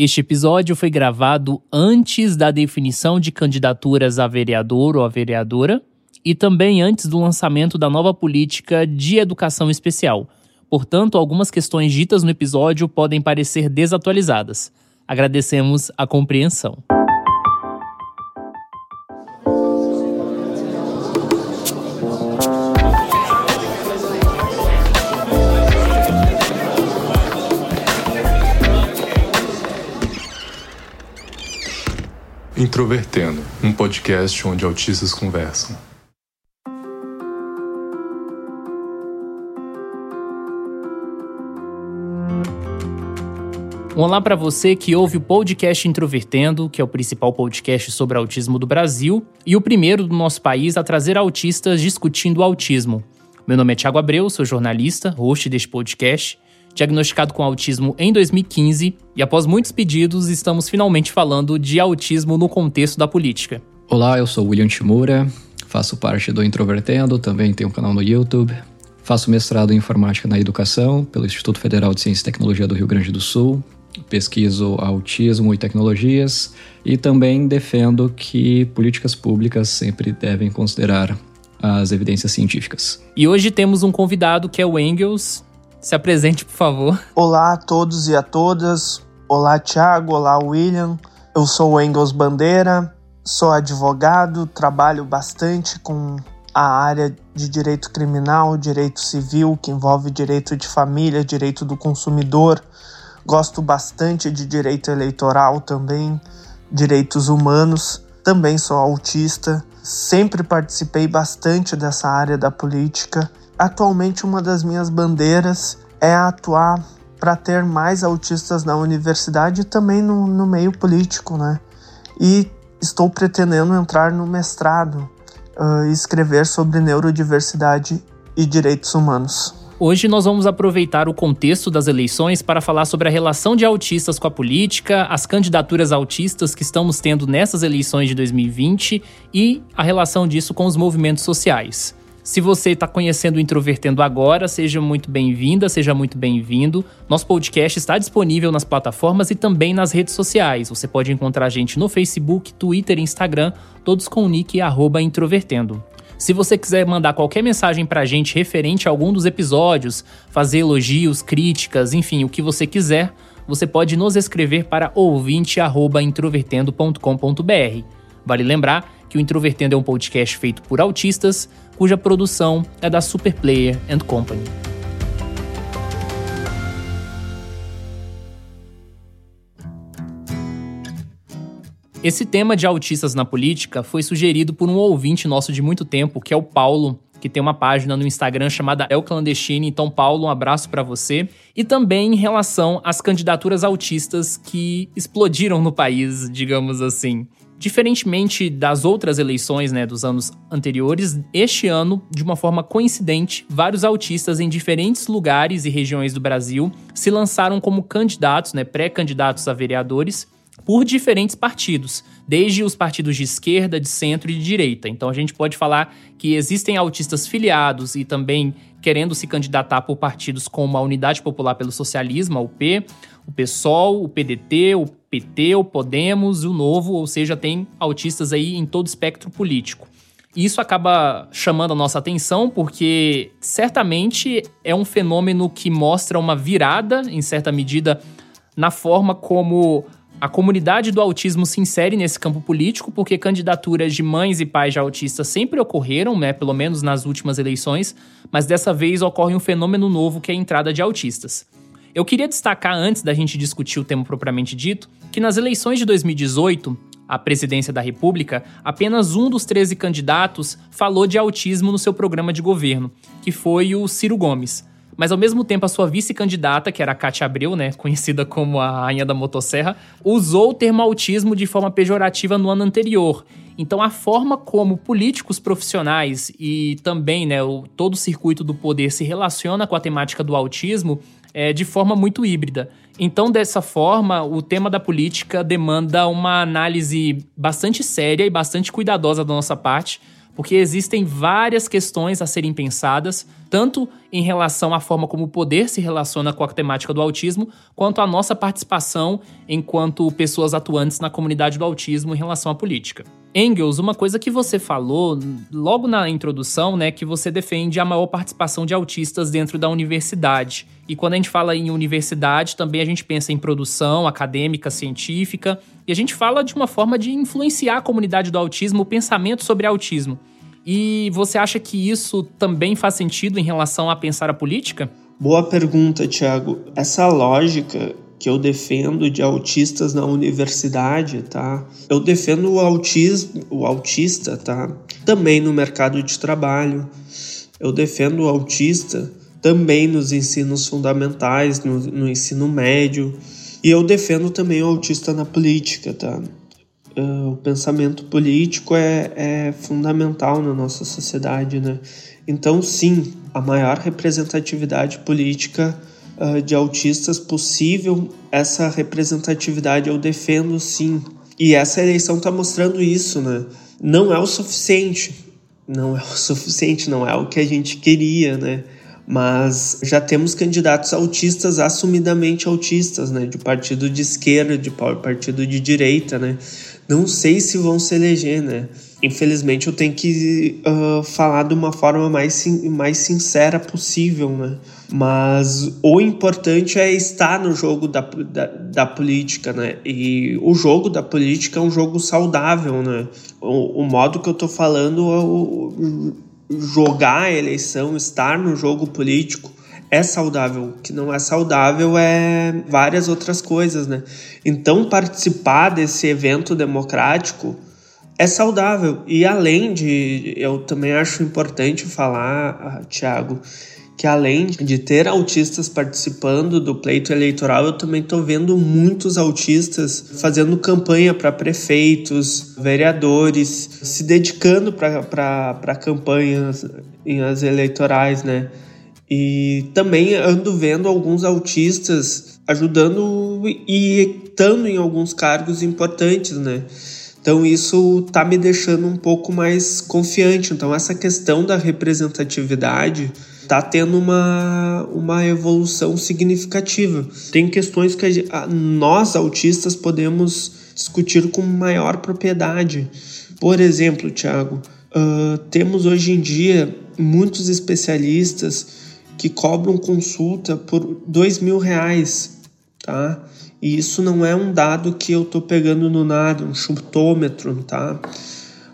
Este episódio foi gravado antes da definição de candidaturas a vereador ou a vereadora e também antes do lançamento da nova política de educação especial. Portanto, algumas questões ditas no episódio podem parecer desatualizadas. Agradecemos a compreensão. Introvertendo, um podcast onde autistas conversam. Olá para você que ouve o podcast Introvertendo, que é o principal podcast sobre autismo do Brasil e o primeiro do nosso país a trazer autistas discutindo o autismo. Meu nome é Thiago Abreu, sou jornalista, host deste podcast diagnosticado com autismo em 2015, e após muitos pedidos, estamos finalmente falando de autismo no contexto da política. Olá, eu sou William Timura, faço parte do Introvertendo, também tenho um canal no YouTube. Faço mestrado em informática na educação pelo Instituto Federal de Ciência e Tecnologia do Rio Grande do Sul. Pesquiso autismo e tecnologias e também defendo que políticas públicas sempre devem considerar as evidências científicas. E hoje temos um convidado que é o Engels, se apresente, por favor. Olá a todos e a todas. Olá, Thiago. Olá, William. Eu sou o Engels Bandeira, sou advogado, trabalho bastante com a área de direito criminal, direito civil, que envolve direito de família, direito do consumidor. Gosto bastante de direito eleitoral também, direitos humanos. Também sou autista. Sempre participei bastante dessa área da política Atualmente, uma das minhas bandeiras é atuar para ter mais autistas na universidade e também no, no meio político, né? E estou pretendendo entrar no mestrado uh, e escrever sobre neurodiversidade e direitos humanos. Hoje nós vamos aproveitar o contexto das eleições para falar sobre a relação de autistas com a política, as candidaturas autistas que estamos tendo nessas eleições de 2020 e a relação disso com os movimentos sociais. Se você está conhecendo o Introvertendo agora, seja muito bem-vinda, seja muito bem-vindo. Nosso podcast está disponível nas plataformas e também nas redes sociais. Você pode encontrar a gente no Facebook, Twitter e Instagram, todos com o nick Introvertendo. Se você quiser mandar qualquer mensagem para a gente referente a algum dos episódios, fazer elogios, críticas, enfim, o que você quiser, você pode nos escrever para ouvinte@introvertendo.com.br. Vale lembrar que o Introvertendo é um podcast feito por autistas, cuja produção é da Superplayer and Company. Esse tema de autistas na política foi sugerido por um ouvinte nosso de muito tempo, que é o Paulo, que tem uma página no Instagram chamada El Clandestine. Então, Paulo, um abraço para você. E também em relação às candidaturas autistas que explodiram no país, digamos assim. Diferentemente das outras eleições né, dos anos anteriores, este ano, de uma forma coincidente, vários autistas em diferentes lugares e regiões do Brasil se lançaram como candidatos, né, pré-candidatos a vereadores, por diferentes partidos, desde os partidos de esquerda, de centro e de direita. Então a gente pode falar que existem autistas filiados e também querendo se candidatar por partidos como a Unidade Popular pelo Socialismo, a UP, o PSOL, o PDT, o PT, o Podemos, o Novo, ou seja, tem autistas aí em todo espectro político. Isso acaba chamando a nossa atenção porque certamente é um fenômeno que mostra uma virada, em certa medida, na forma como a comunidade do autismo se insere nesse campo político, porque candidaturas de mães e pais de autistas sempre ocorreram, né, pelo menos nas últimas eleições, mas dessa vez ocorre um fenômeno novo que é a entrada de autistas. Eu queria destacar, antes da gente discutir o tema propriamente dito, que nas eleições de 2018, a presidência da República, apenas um dos 13 candidatos falou de autismo no seu programa de governo, que foi o Ciro Gomes. Mas ao mesmo tempo, a sua vice-candidata, que era a Cátia Abreu, né, conhecida como a rainha da motosserra, usou o termo autismo de forma pejorativa no ano anterior. Então, a forma como políticos profissionais e também né, o, todo o circuito do poder se relaciona com a temática do autismo é, de forma muito híbrida. Então, dessa forma, o tema da política demanda uma análise bastante séria e bastante cuidadosa da nossa parte porque existem várias questões a serem pensadas, tanto em relação à forma como o poder se relaciona com a temática do autismo, quanto a nossa participação enquanto pessoas atuantes na comunidade do autismo em relação à política. Engels, uma coisa que você falou logo na introdução, né, que você defende a maior participação de autistas dentro da universidade. E quando a gente fala em universidade, também a gente pensa em produção acadêmica, científica, e a gente fala de uma forma de influenciar a comunidade do autismo, o pensamento sobre autismo. E você acha que isso também faz sentido em relação a pensar a política? Boa pergunta, Tiago. Essa lógica que eu defendo de autistas na universidade, tá? Eu defendo o autismo, o autista, tá? Também no mercado de trabalho. Eu defendo o autista também nos ensinos fundamentais, no, no ensino médio. E eu defendo também o autista na política, tá? Uh, o pensamento político é, é fundamental na nossa sociedade, né? Então, sim, a maior representatividade política uh, de autistas possível, essa representatividade eu defendo sim. E essa eleição está mostrando isso, né? Não é o suficiente, não é o suficiente, não é o que a gente queria, né? Mas já temos candidatos autistas assumidamente autistas, né? De partido de esquerda, de partido de direita, né? Não sei se vão se eleger, né? Infelizmente eu tenho que uh, falar de uma forma mais, mais sincera possível, né? Mas o importante é estar no jogo da, da, da, política, né? E o jogo da política é um jogo saudável, né? O, o modo que eu tô falando é o, jogar a eleição, estar no jogo político é saudável. O que não é saudável é várias outras coisas, né? Então participar desse evento democrático é saudável. E além de, eu também acho importante falar, ah, Tiago, que além de ter autistas participando do pleito eleitoral, eu também estou vendo muitos autistas fazendo campanha para prefeitos, vereadores, se dedicando para campanhas as eleitorais, né? E também ando vendo alguns autistas ajudando e estando em alguns cargos importantes, né? Então isso tá me deixando um pouco mais confiante. Então essa questão da representatividade está tendo uma, uma evolução significativa. Tem questões que a, nós, autistas, podemos discutir com maior propriedade. Por exemplo, Tiago, uh, temos hoje em dia muitos especialistas que cobram consulta por dois mil reais, tá? E isso não é um dado que eu estou pegando no nada, um chutômetro, tá?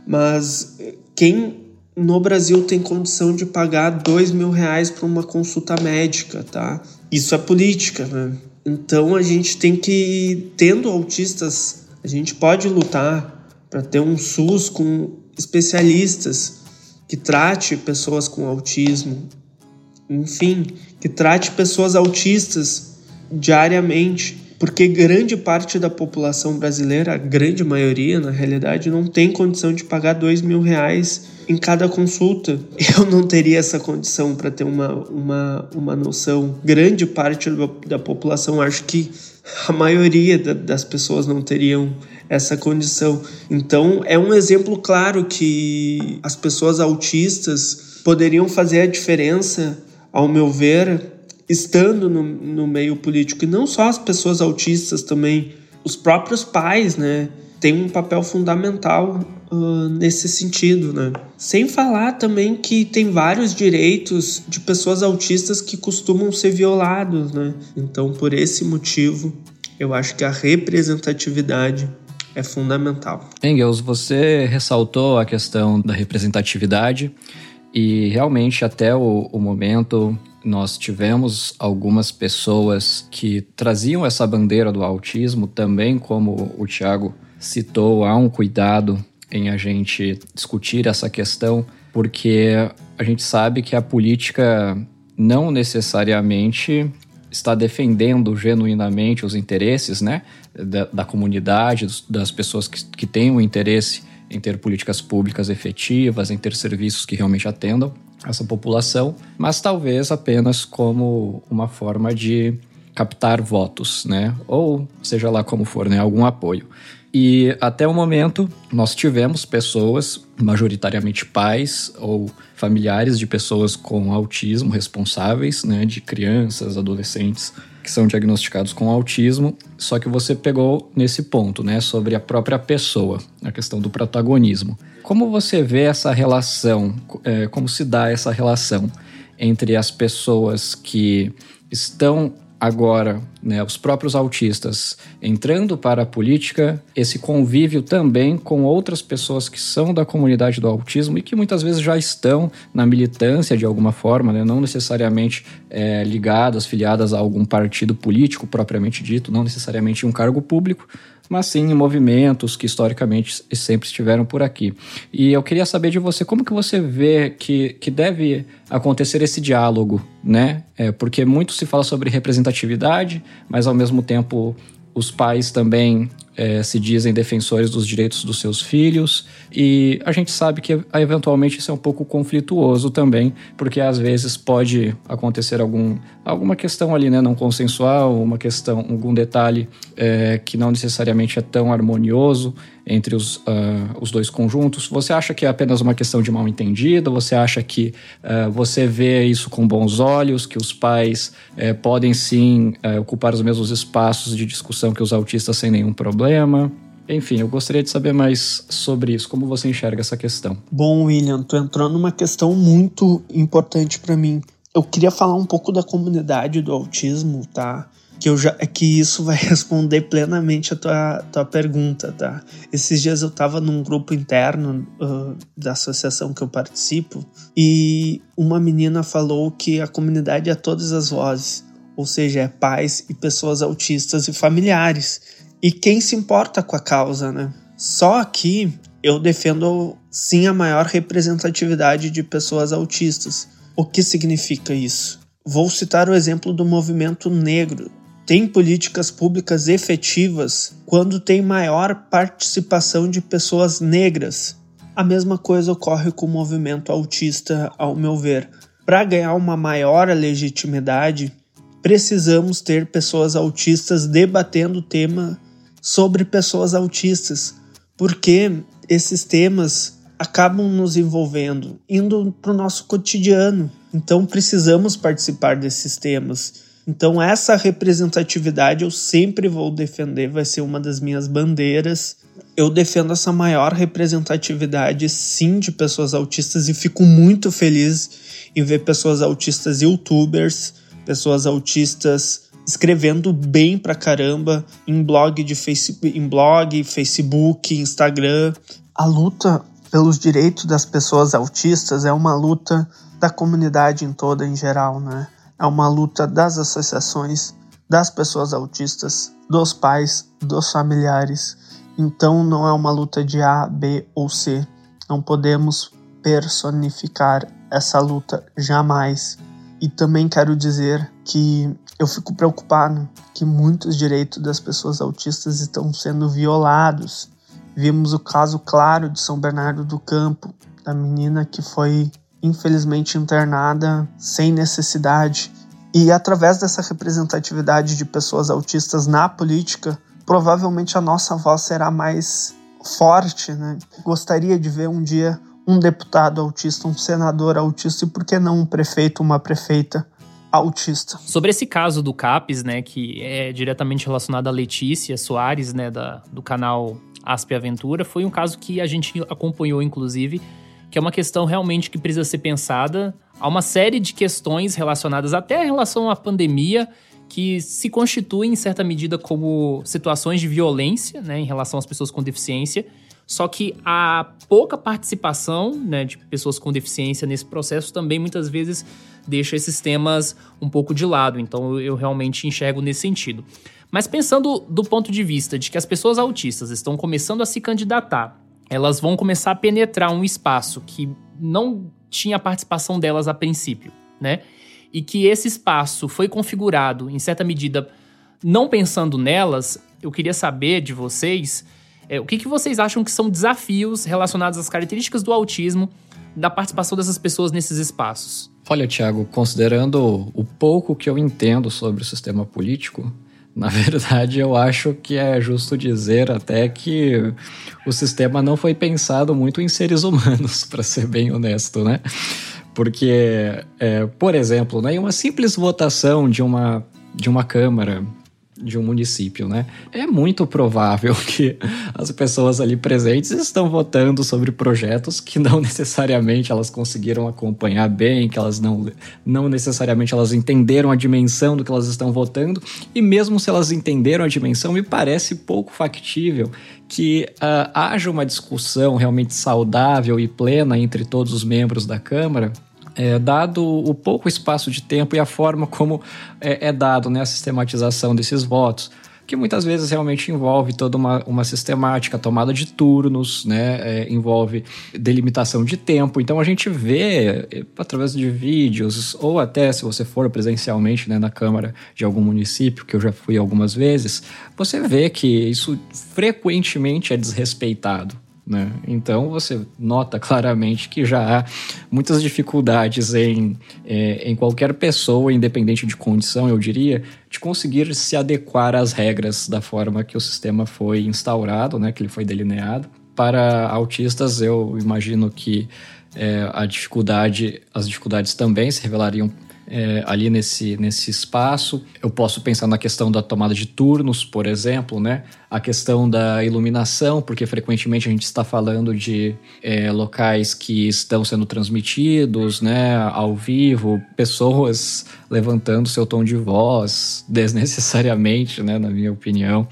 Mas quem no Brasil tem condição de pagar dois mil reais para uma consulta médica, tá? Isso é política, né? Então a gente tem que, tendo autistas, a gente pode lutar para ter um SUS com especialistas que trate pessoas com autismo, enfim, que trate pessoas autistas diariamente porque grande parte da população brasileira, a grande maioria na realidade, não tem condição de pagar dois mil reais em cada consulta. Eu não teria essa condição para ter uma, uma, uma noção. Grande parte da população, acho que a maioria da, das pessoas não teriam essa condição. Então, é um exemplo claro que as pessoas autistas poderiam fazer a diferença, ao meu ver, estando no, no meio político, e não só as pessoas autistas também, os próprios pais, né, têm um papel fundamental uh, nesse sentido, né. Sem falar também que tem vários direitos de pessoas autistas que costumam ser violados, né. Então, por esse motivo, eu acho que a representatividade é fundamental. Engels, você ressaltou a questão da representatividade e realmente até o, o momento nós tivemos algumas pessoas que traziam essa bandeira do autismo também, como o Tiago citou, há um cuidado em a gente discutir essa questão, porque a gente sabe que a política não necessariamente está defendendo genuinamente os interesses né, da, da comunidade, das pessoas que, que têm o um interesse em ter políticas públicas efetivas, em ter serviços que realmente atendam essa população, mas talvez apenas como uma forma de captar votos, né? Ou seja lá como for, né? Algum apoio. E até o momento nós tivemos pessoas, majoritariamente pais ou familiares de pessoas com autismo responsáveis, né, de crianças, adolescentes que são diagnosticados com autismo. Só que você pegou nesse ponto, né, sobre a própria pessoa, a questão do protagonismo. Como você vê essa relação? É, como se dá essa relação entre as pessoas que estão agora, né, os próprios autistas entrando para a política, esse convívio também com outras pessoas que são da comunidade do autismo e que muitas vezes já estão na militância de alguma forma, né, não necessariamente é, ligadas, filiadas a algum partido político propriamente dito, não necessariamente em um cargo público, mas sim em movimentos que historicamente sempre estiveram por aqui. E eu queria saber de você como que você vê que, que deve acontecer esse diálogo, né? É, porque muito se fala sobre representatividade, mas ao mesmo tempo os pais também é, se dizem defensores dos direitos dos seus filhos, e a gente sabe que eventualmente isso é um pouco conflituoso também, porque às vezes pode acontecer algum, alguma questão ali, né, não consensual, uma questão, algum detalhe é, que não necessariamente é tão harmonioso entre os, uh, os dois conjuntos. Você acha que é apenas uma questão de mal entendido? Você acha que uh, você vê isso com bons olhos, que os pais uh, podem sim é, ocupar os mesmos espaços de discussão que os autistas sem nenhum problema. Enfim, eu gostaria de saber mais sobre isso. Como você enxerga essa questão? Bom, William, tu entrou numa questão muito importante para mim. Eu queria falar um pouco da comunidade do autismo, tá? Que, eu já, que isso vai responder plenamente a tua, tua pergunta, tá? Esses dias eu tava num grupo interno uh, da associação que eu participo e uma menina falou que a comunidade é todas as vozes, ou seja, é pais e pessoas autistas e familiares e quem se importa com a causa, né? Só que eu defendo sim a maior representatividade de pessoas autistas. O que significa isso? Vou citar o exemplo do movimento negro. Tem políticas públicas efetivas quando tem maior participação de pessoas negras. A mesma coisa ocorre com o movimento autista, ao meu ver. Para ganhar uma maior legitimidade, precisamos ter pessoas autistas debatendo o tema sobre pessoas autistas, porque esses temas acabam nos envolvendo, indo para o nosso cotidiano. Então precisamos participar desses temas. Então essa representatividade eu sempre vou defender, vai ser uma das minhas bandeiras. Eu defendo essa maior representatividade sim de pessoas autistas e fico muito feliz em ver pessoas autistas youtubers, pessoas autistas escrevendo bem pra caramba em blog de Facebook, em blog, Facebook, Instagram. A luta pelos direitos das pessoas autistas é uma luta da comunidade em toda em geral, né? É uma luta das associações, das pessoas autistas, dos pais, dos familiares. Então não é uma luta de A, B ou C. Não podemos personificar essa luta jamais. E também quero dizer que eu fico preocupado que muitos direitos das pessoas autistas estão sendo violados. Vimos o caso claro de São Bernardo do Campo, da menina que foi infelizmente internada sem necessidade. E através dessa representatividade de pessoas autistas na política, provavelmente a nossa voz será mais forte. Né? Gostaria de ver um dia um deputado autista, um senador autista e por que não um prefeito, uma prefeita autista. Sobre esse caso do CAPES, né, que é diretamente relacionado a Letícia Soares, né, da, do canal Aspe Aventura, foi um caso que a gente acompanhou, inclusive, que é uma questão realmente que precisa ser pensada. Há uma série de questões relacionadas até em relação à pandemia que se constituem, em certa medida, como situações de violência né, em relação às pessoas com deficiência. Só que a pouca participação né, de pessoas com deficiência nesse processo também muitas vezes deixa esses temas um pouco de lado. Então eu realmente enxergo nesse sentido. Mas pensando do ponto de vista de que as pessoas autistas estão começando a se candidatar, elas vão começar a penetrar um espaço que não tinha participação delas a princípio, né? E que esse espaço foi configurado, em certa medida, não pensando nelas, eu queria saber de vocês é, o que, que vocês acham que são desafios relacionados às características do autismo da participação dessas pessoas nesses espaços? Olha, Tiago, considerando o pouco que eu entendo sobre o sistema político, na verdade, eu acho que é justo dizer até que o sistema não foi pensado muito em seres humanos, para ser bem honesto, né? Porque, é, por exemplo, né, uma simples votação de uma, de uma Câmara de um município, né? É muito provável que as pessoas ali presentes estão votando sobre projetos que não necessariamente elas conseguiram acompanhar bem, que elas não, não necessariamente elas entenderam a dimensão do que elas estão votando, e mesmo se elas entenderam a dimensão, me parece pouco factível que uh, haja uma discussão realmente saudável e plena entre todos os membros da Câmara é, dado o pouco espaço de tempo e a forma como é, é dado né, a sistematização desses votos, que muitas vezes realmente envolve toda uma, uma sistemática, tomada de turnos, né, é, envolve delimitação de tempo. Então a gente vê, é, através de vídeos, ou até se você for presencialmente né, na Câmara de algum município, que eu já fui algumas vezes, você vê que isso frequentemente é desrespeitado. Né? Então você nota claramente que já há muitas dificuldades em, é, em qualquer pessoa, independente de condição, eu diria, de conseguir se adequar às regras da forma que o sistema foi instaurado, né, que ele foi delineado. Para autistas, eu imagino que é, a dificuldade, as dificuldades também se revelariam é, ali nesse, nesse espaço. Eu posso pensar na questão da tomada de turnos, por exemplo, né? A questão da iluminação, porque frequentemente a gente está falando de é, locais que estão sendo transmitidos, né? Ao vivo, pessoas levantando seu tom de voz desnecessariamente, né? Na minha opinião.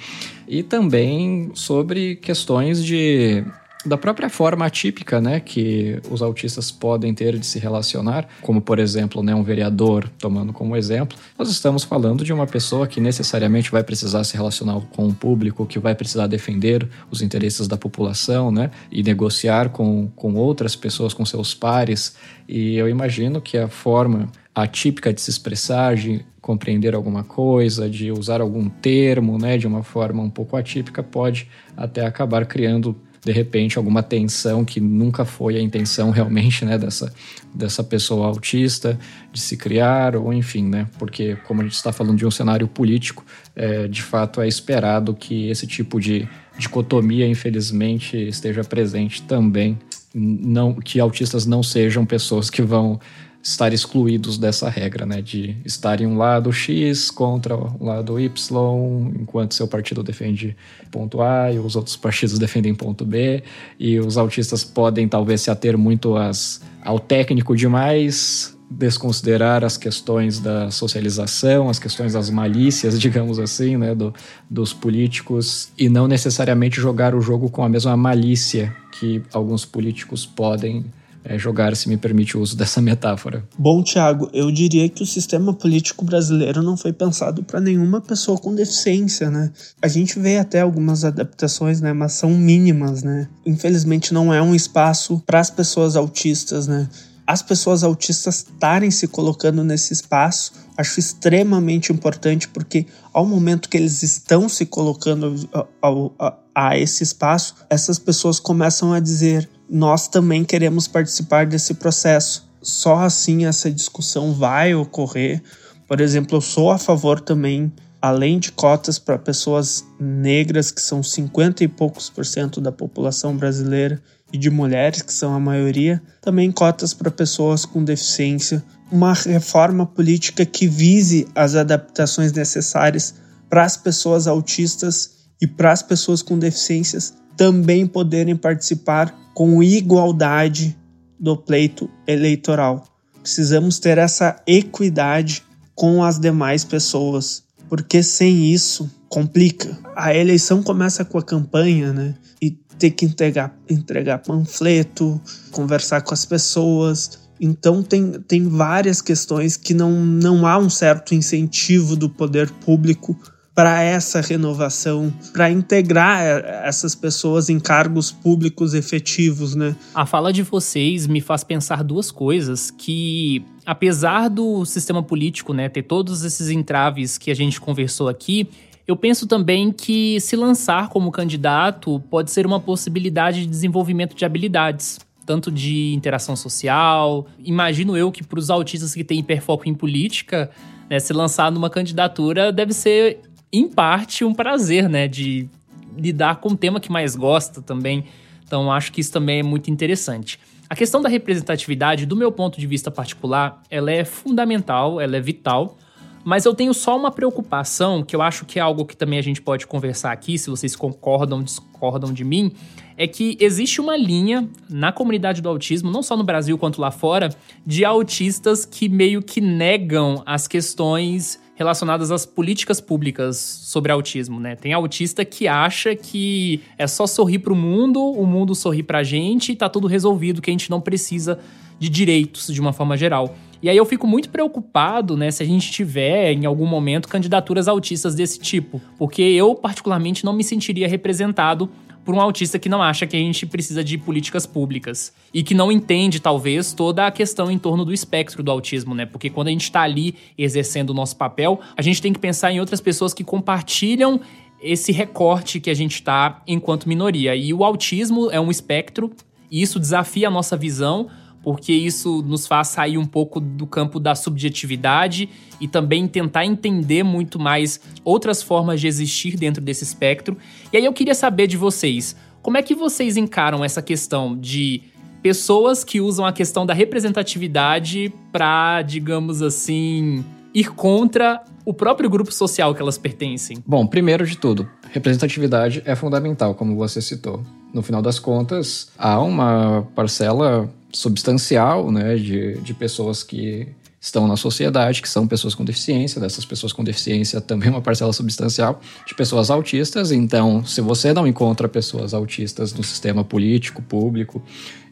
E também sobre questões de da própria forma atípica né, que os autistas podem ter de se relacionar, como por exemplo né, um vereador, tomando como exemplo, nós estamos falando de uma pessoa que necessariamente vai precisar se relacionar com o público, que vai precisar defender os interesses da população né, e negociar com, com outras pessoas, com seus pares. E eu imagino que a forma atípica de se expressar, de compreender alguma coisa, de usar algum termo, né, de uma forma um pouco atípica, pode até acabar criando de repente alguma tensão que nunca foi a intenção realmente, né, dessa, dessa pessoa autista de se criar, ou enfim, né, porque como a gente está falando de um cenário político, é, de fato é esperado que esse tipo de dicotomia, infelizmente, esteja presente também, não que autistas não sejam pessoas que vão estar excluídos dessa regra, né? De estar em um lado X contra o lado Y, enquanto seu partido defende ponto A e os outros partidos defendem ponto B, e os autistas podem talvez se ater muito às, ao técnico demais, desconsiderar as questões da socialização, as questões das malícias, digamos assim, né, do, dos políticos, e não necessariamente jogar o jogo com a mesma malícia que alguns políticos podem é, jogar, se me permite o uso dessa metáfora. Bom, Tiago, eu diria que o sistema político brasileiro não foi pensado para nenhuma pessoa com deficiência, né? A gente vê até algumas adaptações, né, mas são mínimas, né? Infelizmente não é um espaço para as pessoas autistas, né? As pessoas autistas estarem se colocando nesse espaço, acho extremamente importante, porque ao momento que eles estão se colocando a, a, a esse espaço, essas pessoas começam a dizer: nós também queremos participar desse processo. Só assim essa discussão vai ocorrer. Por exemplo, eu sou a favor também, além de cotas para pessoas negras, que são 50 e poucos por cento da população brasileira, e de mulheres, que são a maioria, também cotas para pessoas com deficiência. Uma reforma política que vise as adaptações necessárias para as pessoas autistas e para as pessoas com deficiências também poderem participar com igualdade do pleito eleitoral. Precisamos ter essa equidade com as demais pessoas, porque sem isso complica. A eleição começa com a campanha, né? E ter que entregar, entregar panfleto, conversar com as pessoas. Então tem, tem várias questões que não, não há um certo incentivo do poder público para essa renovação, para integrar eh, essas pessoas em cargos públicos efetivos, né? A fala de vocês me faz pensar duas coisas que apesar do sistema político, né, ter todos esses entraves que a gente conversou aqui, eu penso também que se lançar como candidato pode ser uma possibilidade de desenvolvimento de habilidades. tanto de interação social. Imagino eu que para os autistas que têm hiperfoco em política, né, se lançar numa candidatura deve ser, em parte, um prazer, né? De lidar com o tema que mais gosta também. Então, acho que isso também é muito interessante. A questão da representatividade, do meu ponto de vista particular, ela é fundamental, ela é vital. Mas eu tenho só uma preocupação, que eu acho que é algo que também a gente pode conversar aqui, se vocês concordam, discordam de mim, é que existe uma linha na comunidade do autismo, não só no Brasil quanto lá fora, de autistas que meio que negam as questões relacionadas às políticas públicas sobre autismo, né? Tem autista que acha que é só sorrir para o mundo, o mundo sorri para a gente e tá tudo resolvido, que a gente não precisa de direitos de uma forma geral. E aí eu fico muito preocupado, né, se a gente tiver em algum momento candidaturas autistas desse tipo, porque eu particularmente não me sentiria representado por um autista que não acha que a gente precisa de políticas públicas e que não entende, talvez, toda a questão em torno do espectro do autismo, né? Porque quando a gente está ali exercendo o nosso papel, a gente tem que pensar em outras pessoas que compartilham esse recorte que a gente está enquanto minoria. E o autismo é um espectro, e isso desafia a nossa visão porque isso nos faz sair um pouco do campo da subjetividade e também tentar entender muito mais outras formas de existir dentro desse espectro. E aí eu queria saber de vocês, como é que vocês encaram essa questão de pessoas que usam a questão da representatividade para, digamos assim, ir contra o próprio grupo social que elas pertencem? Bom, primeiro de tudo, representatividade é fundamental, como você citou. No final das contas, há uma parcela substancial né, de, de pessoas que estão na sociedade, que são pessoas com deficiência, dessas pessoas com deficiência também uma parcela substancial de pessoas autistas. Então, se você não encontra pessoas autistas no sistema político, público,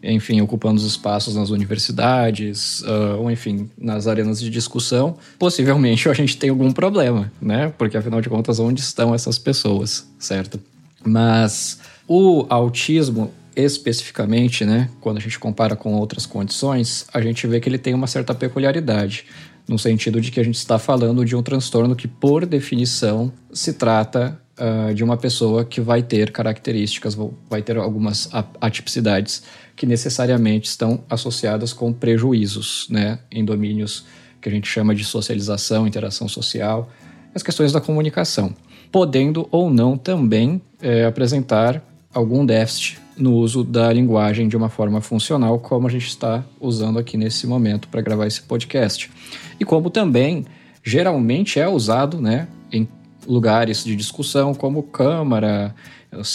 enfim, ocupando os espaços nas universidades, uh, ou enfim, nas arenas de discussão, possivelmente a gente tem algum problema, né? Porque afinal de contas, onde estão essas pessoas, certo? Mas o autismo especificamente, né, quando a gente compara com outras condições, a gente vê que ele tem uma certa peculiaridade, no sentido de que a gente está falando de um transtorno que, por definição, se trata uh, de uma pessoa que vai ter características, vai ter algumas atipicidades que necessariamente estão associadas com prejuízos, né, em domínios que a gente chama de socialização, interação social, as questões da comunicação, podendo ou não também é, apresentar algum déficit no uso da linguagem de uma forma funcional, como a gente está usando aqui nesse momento para gravar esse podcast. E como também geralmente é usado né, em lugares de discussão, como Câmara,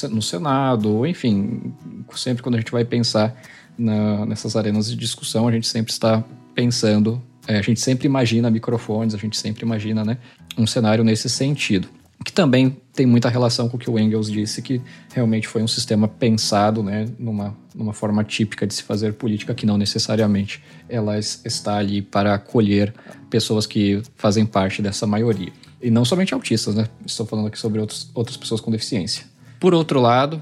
no Senado, enfim, sempre quando a gente vai pensar na, nessas arenas de discussão, a gente sempre está pensando, é, a gente sempre imagina microfones, a gente sempre imagina né, um cenário nesse sentido que também tem muita relação com o que o Engels disse, que realmente foi um sistema pensado né, numa, numa forma típica de se fazer política, que não necessariamente ela está ali para acolher pessoas que fazem parte dessa maioria. E não somente autistas, né? Estou falando aqui sobre outros, outras pessoas com deficiência. Por outro lado,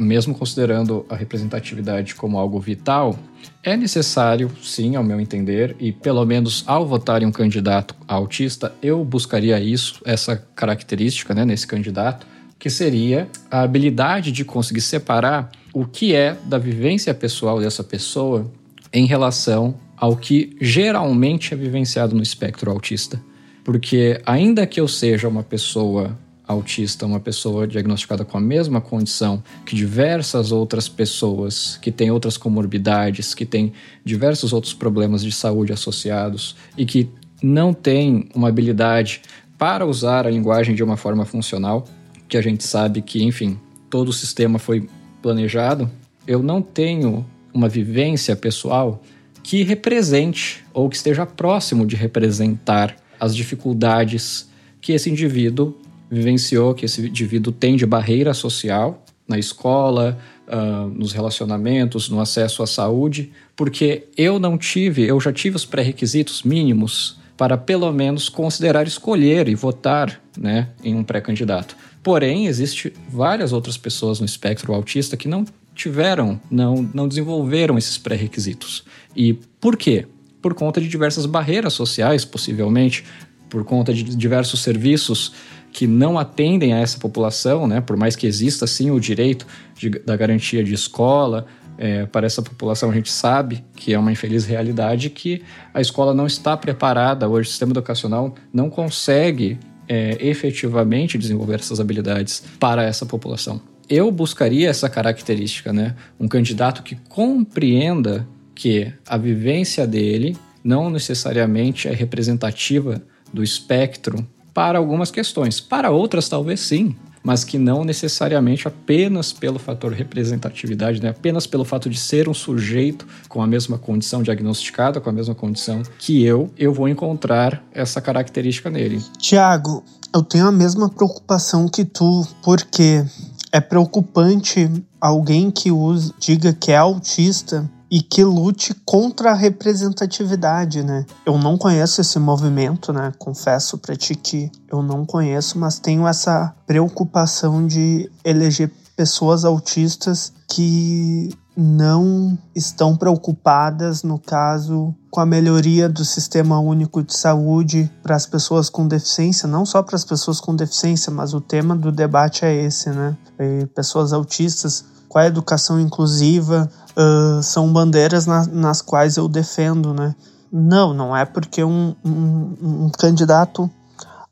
mesmo considerando a representatividade como algo vital, é necessário, sim, ao meu entender, e pelo menos ao votar em um candidato autista, eu buscaria isso, essa característica né, nesse candidato, que seria a habilidade de conseguir separar o que é da vivência pessoal dessa pessoa em relação ao que geralmente é vivenciado no espectro autista. Porque, ainda que eu seja uma pessoa autista, uma pessoa diagnosticada com a mesma condição que diversas outras pessoas que têm outras comorbidades, que têm diversos outros problemas de saúde associados e que não tem uma habilidade para usar a linguagem de uma forma funcional, que a gente sabe que, enfim, todo o sistema foi planejado, eu não tenho uma vivência pessoal que represente ou que esteja próximo de representar as dificuldades que esse indivíduo vivenciou que esse indivíduo tem de barreira social na escola, uh, nos relacionamentos, no acesso à saúde, porque eu não tive, eu já tive os pré-requisitos mínimos para pelo menos considerar escolher e votar né, em um pré-candidato. Porém, existe várias outras pessoas no espectro autista que não tiveram, não, não desenvolveram esses pré-requisitos. E por quê? Por conta de diversas barreiras sociais, possivelmente, por conta de diversos serviços que não atendem a essa população, né, por mais que exista sim o direito de, da garantia de escola, é, para essa população. A gente sabe que é uma infeliz realidade que a escola não está preparada, hoje o sistema educacional não consegue é, efetivamente desenvolver essas habilidades para essa população. Eu buscaria essa característica, né? Um candidato que compreenda que a vivência dele não necessariamente é representativa do espectro para algumas questões. Para outras, talvez sim, mas que não necessariamente apenas pelo fator representatividade, né? apenas pelo fato de ser um sujeito com a mesma condição diagnosticada, com a mesma condição que eu, eu vou encontrar essa característica nele. Tiago, eu tenho a mesma preocupação que tu, porque é preocupante alguém que usa, diga que é autista e que lute contra a representatividade, né? Eu não conheço esse movimento, né? Confesso para ti que eu não conheço, mas tenho essa preocupação de eleger pessoas autistas que não estão preocupadas, no caso, com a melhoria do sistema único de saúde para as pessoas com deficiência, não só para as pessoas com deficiência, mas o tema do debate é esse, né? E pessoas autistas, com a educação inclusiva, uh, são bandeiras na, nas quais eu defendo, né? Não, não é porque um, um, um candidato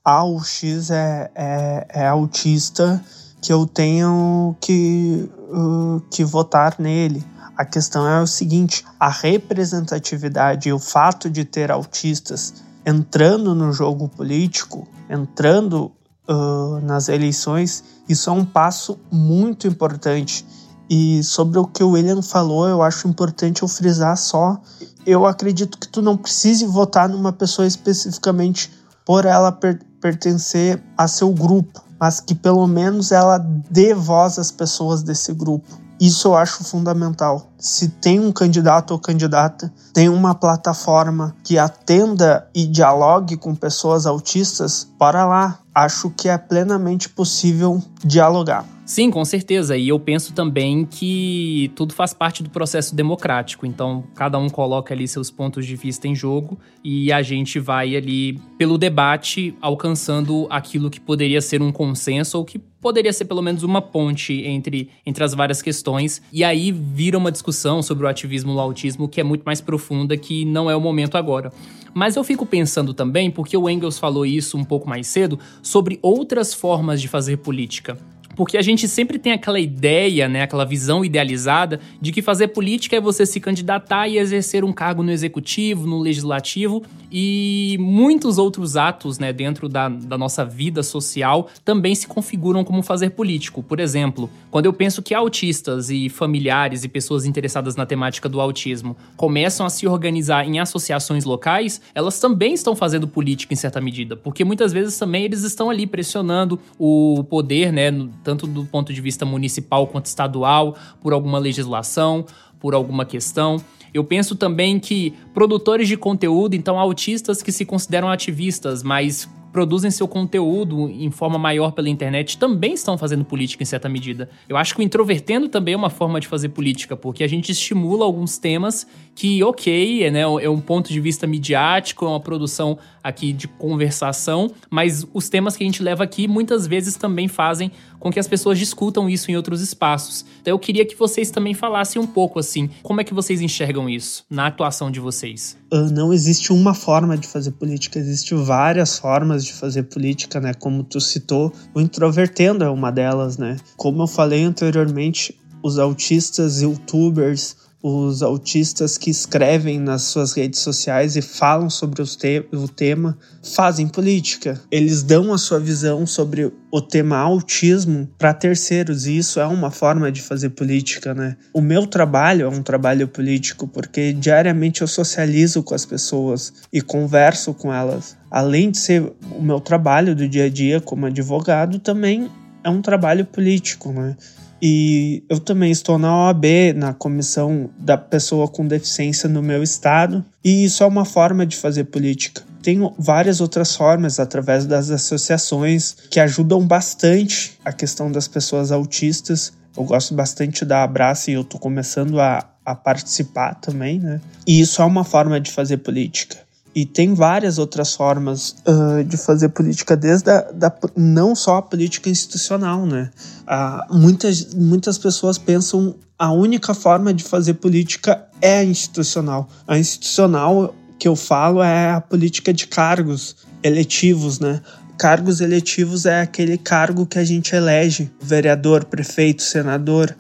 ao X é, é, é, autista que eu tenho que, uh, que votar nele. A questão é o seguinte: a representatividade e o fato de ter autistas entrando no jogo político, entrando uh, nas eleições, isso é um passo muito importante e sobre o que o William falou, eu acho importante eu frisar só. Eu acredito que tu não precise votar numa pessoa especificamente por ela per pertencer a seu grupo, mas que pelo menos ela dê voz às pessoas desse grupo. Isso eu acho fundamental. Se tem um candidato ou candidata, tem uma plataforma que atenda e dialogue com pessoas autistas, para lá. Acho que é plenamente possível dialogar. Sim, com certeza. E eu penso também que tudo faz parte do processo democrático. Então, cada um coloca ali seus pontos de vista em jogo e a gente vai ali, pelo debate, alcançando aquilo que poderia ser um consenso ou que poderia ser pelo menos uma ponte entre, entre as várias questões. E aí vira uma discussão sobre o ativismo no autismo que é muito mais profunda, que não é o momento agora. Mas eu fico pensando também, porque o Engels falou isso um pouco mais cedo, sobre outras formas de fazer política. Porque a gente sempre tem aquela ideia, né, aquela visão idealizada de que fazer política é você se candidatar e exercer um cargo no executivo, no legislativo e muitos outros atos, né, dentro da, da nossa vida social também se configuram como fazer político. Por exemplo, quando eu penso que autistas e familiares e pessoas interessadas na temática do autismo começam a se organizar em associações locais, elas também estão fazendo política em certa medida, porque muitas vezes também eles estão ali pressionando o poder, né, tanto do ponto de vista municipal quanto estadual, por alguma legislação, por alguma questão. Eu penso também que produtores de conteúdo, então autistas que se consideram ativistas, mas produzem seu conteúdo em forma maior pela internet também estão fazendo política em certa medida. Eu acho que o introvertendo também é uma forma de fazer política, porque a gente estimula alguns temas que, ok, é, né, é um ponto de vista midiático, é uma produção aqui de conversação, mas os temas que a gente leva aqui muitas vezes também fazem com que as pessoas discutam isso em outros espaços. Então eu queria que vocês também falassem um pouco assim, como é que vocês enxergam isso na atuação de vocês? Ah, não existe uma forma de fazer política, existem várias formas de fazer política, né? Como tu citou, o introvertendo é uma delas, né? Como eu falei anteriormente, os autistas, youtubers, os autistas que escrevem nas suas redes sociais e falam sobre te o tema fazem política. Eles dão a sua visão sobre o tema autismo para terceiros e isso é uma forma de fazer política, né? O meu trabalho é um trabalho político porque diariamente eu socializo com as pessoas e converso com elas. Além de ser o meu trabalho do dia a dia como advogado, também é um trabalho político, né? E eu também estou na OAB, na comissão da pessoa com deficiência no meu estado, e isso é uma forma de fazer política. Tem várias outras formas através das associações que ajudam bastante a questão das pessoas autistas. Eu gosto bastante da Abraça e eu estou começando a, a participar também, né? E isso é uma forma de fazer política. E tem várias outras formas uh, de fazer política, desde a, da, não só a política institucional, né? Uh, muitas, muitas pessoas pensam a única forma de fazer política é a institucional. A institucional que eu falo é a política de cargos eletivos, né? Cargos eletivos é aquele cargo que a gente elege, vereador, prefeito, senador,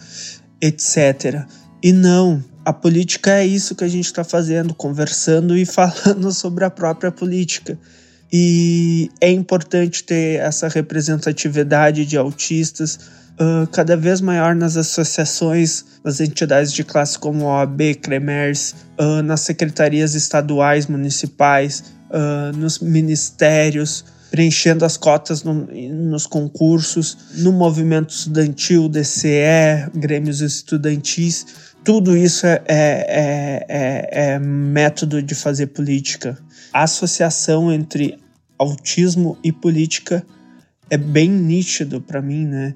etc. E não, a política é isso que a gente está fazendo, conversando e falando sobre a própria política. E é importante ter essa representatividade de autistas uh, cada vez maior nas associações, nas entidades de classe como OAB, CREMERS, uh, nas secretarias estaduais, municipais, uh, nos ministérios, preenchendo as cotas no, nos concursos, no movimento estudantil, DCE, grêmios estudantis. Tudo isso é, é, é, é método de fazer política. A associação entre autismo e política é bem nítido para mim, né?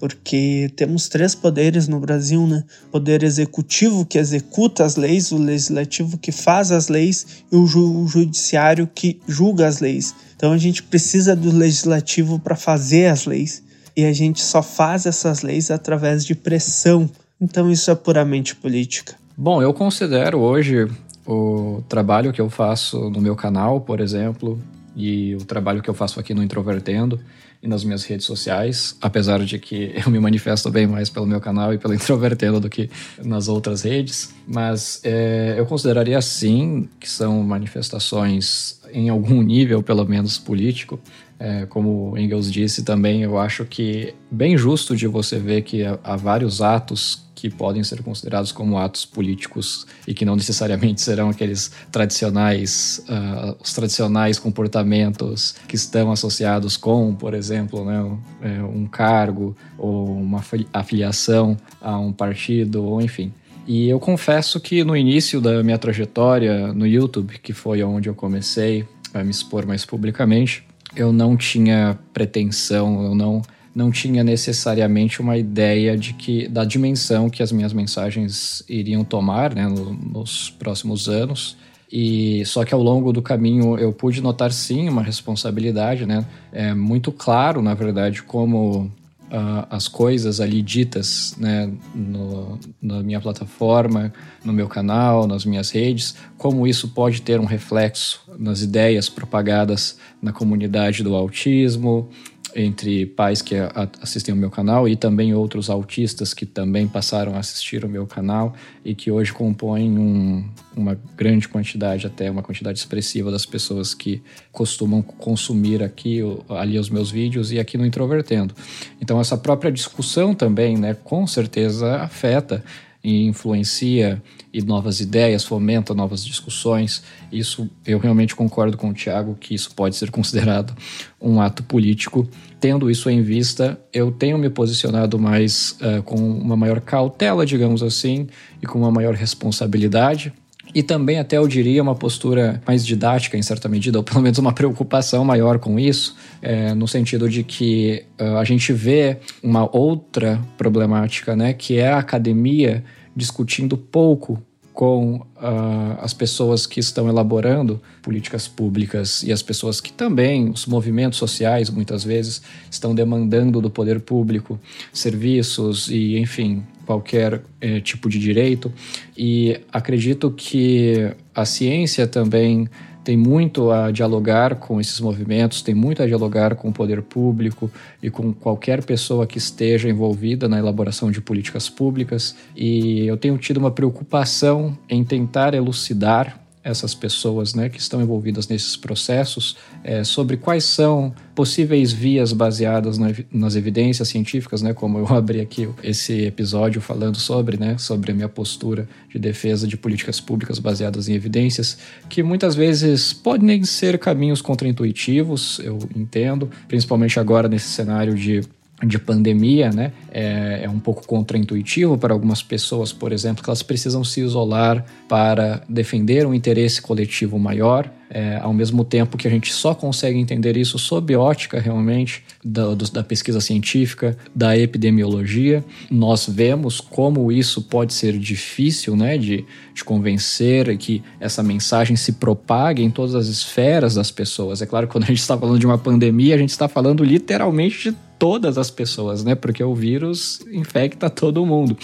porque temos três poderes no Brasil, né? Poder executivo que executa as leis, o legislativo que faz as leis e o, ju o judiciário que julga as leis. Então a gente precisa do legislativo para fazer as leis e a gente só faz essas leis através de pressão. Então isso é puramente política. Bom, eu considero hoje o trabalho que eu faço no meu canal, por exemplo, e o trabalho que eu faço aqui no Introvertendo e nas minhas redes sociais, apesar de que eu me manifesto bem mais pelo meu canal e pelo Introvertendo do que nas outras redes, mas é, eu consideraria sim que são manifestações em algum nível, pelo menos político, é, como Engels disse também, eu acho que bem justo de você ver que há, vários atos que podem ser considerados como atos políticos e que não necessariamente serão aqueles tradicionais, uh, os tradicionais comportamentos que estão associados com, por exemplo, né, um é, cargo ou uma afiliação a um partido, ou enfim. E eu confesso que no início da minha trajetória no YouTube, que foi onde eu comecei a me expor mais publicamente, eu não tinha pretensão, eu não não tinha necessariamente uma ideia de que da dimensão que as minhas mensagens iriam tomar né, no, nos próximos anos. E só que ao longo do caminho eu pude notar sim uma responsabilidade, né? É muito claro, na verdade, como uh, as coisas ali ditas, né, no, na minha plataforma, no meu canal, nas minhas redes, como isso pode ter um reflexo nas ideias propagadas na comunidade do autismo, entre pais que assistem o meu canal e também outros autistas que também passaram a assistir o meu canal e que hoje compõem um, uma grande quantidade, até uma quantidade expressiva das pessoas que costumam consumir aqui ali os meus vídeos e aqui no Introvertendo. Então essa própria discussão também, né, com certeza afeta e influencia e novas ideias, fomenta novas discussões. Isso eu realmente concordo com o Tiago que isso pode ser considerado um ato político. Tendo isso em vista, eu tenho me posicionado mais uh, com uma maior cautela, digamos assim, e com uma maior responsabilidade. E também, até eu diria, uma postura mais didática, em certa medida, ou pelo menos uma preocupação maior com isso, é, no sentido de que uh, a gente vê uma outra problemática, né, que é a academia discutindo pouco com uh, as pessoas que estão elaborando políticas públicas e as pessoas que também, os movimentos sociais, muitas vezes, estão demandando do poder público serviços e, enfim, qualquer eh, tipo de direito. E acredito que a ciência também tem muito a dialogar com esses movimentos, tem muito a dialogar com o poder público e com qualquer pessoa que esteja envolvida na elaboração de políticas públicas. E eu tenho tido uma preocupação em tentar elucidar essas pessoas né, que estão envolvidas nesses processos é, sobre quais são possíveis vias baseadas na, nas evidências científicas, né, como eu abri aqui esse episódio falando sobre, né, sobre a minha postura de defesa de políticas públicas baseadas em evidências, que muitas vezes podem ser caminhos contraintuitivos, eu entendo, principalmente agora nesse cenário de de pandemia, né? É, é, um pouco contraintuitivo para algumas pessoas, por exemplo, que elas precisam se isolar para defender um interesse coletivo maior, é, ao mesmo tempo que a gente só consegue entender isso sob ótica realmente da, da pesquisa científica, da epidemiologia. Nós vemos como isso pode ser difícil né, de, de convencer que essa mensagem se propague em todas as esferas das pessoas. É claro que quando a gente está falando de uma pandemia, a gente está falando literalmente de todas as pessoas, né? Porque o vírus infecta todo mundo.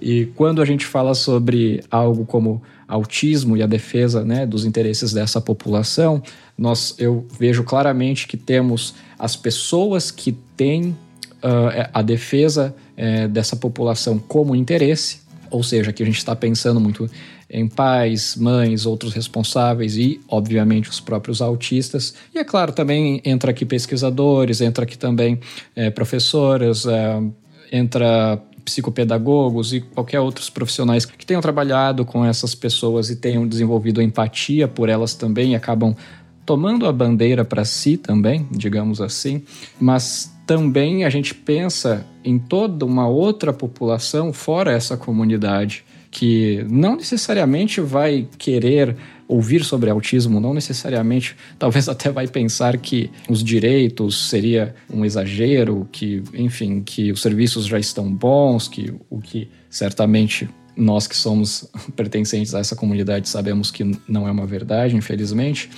E quando a gente fala sobre algo como autismo e a defesa né, dos interesses dessa população, nós, eu vejo claramente que temos as pessoas que têm uh, a defesa uh, dessa população como interesse, ou seja, que a gente está pensando muito em pais, mães, outros responsáveis e, obviamente, os próprios autistas. E, é claro, também entra aqui pesquisadores, entra aqui também é, professoras, é, entra psicopedagogos e qualquer outros profissionais que tenham trabalhado com essas pessoas e tenham desenvolvido empatia por elas também e acabam tomando a bandeira para si também, digamos assim, mas também a gente pensa em toda uma outra população fora essa comunidade que não necessariamente vai querer ouvir sobre autismo, não necessariamente, talvez até vai pensar que os direitos seria um exagero, que, enfim, que os serviços já estão bons, que o que certamente nós que somos pertencentes a essa comunidade sabemos que não é uma verdade, infelizmente.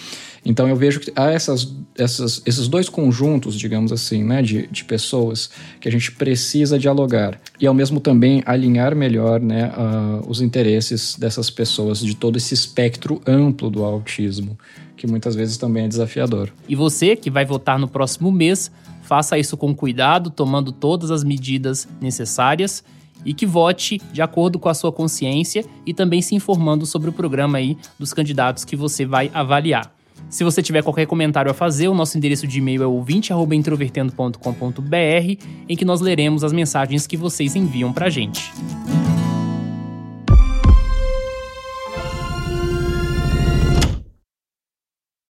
Então eu vejo que há essas, essas, esses dois conjuntos, digamos assim, né, de, de pessoas que a gente precisa dialogar e ao mesmo também alinhar melhor né, uh, os interesses dessas pessoas de todo esse espectro amplo do autismo, que muitas vezes também é desafiador. E você que vai votar no próximo mês, faça isso com cuidado, tomando todas as medidas necessárias e que vote de acordo com a sua consciência e também se informando sobre o programa aí dos candidatos que você vai avaliar. Se você tiver qualquer comentário a fazer, o nosso endereço de e-mail é ouvinte@introvertendo.com.br, em que nós leremos as mensagens que vocês enviam pra gente.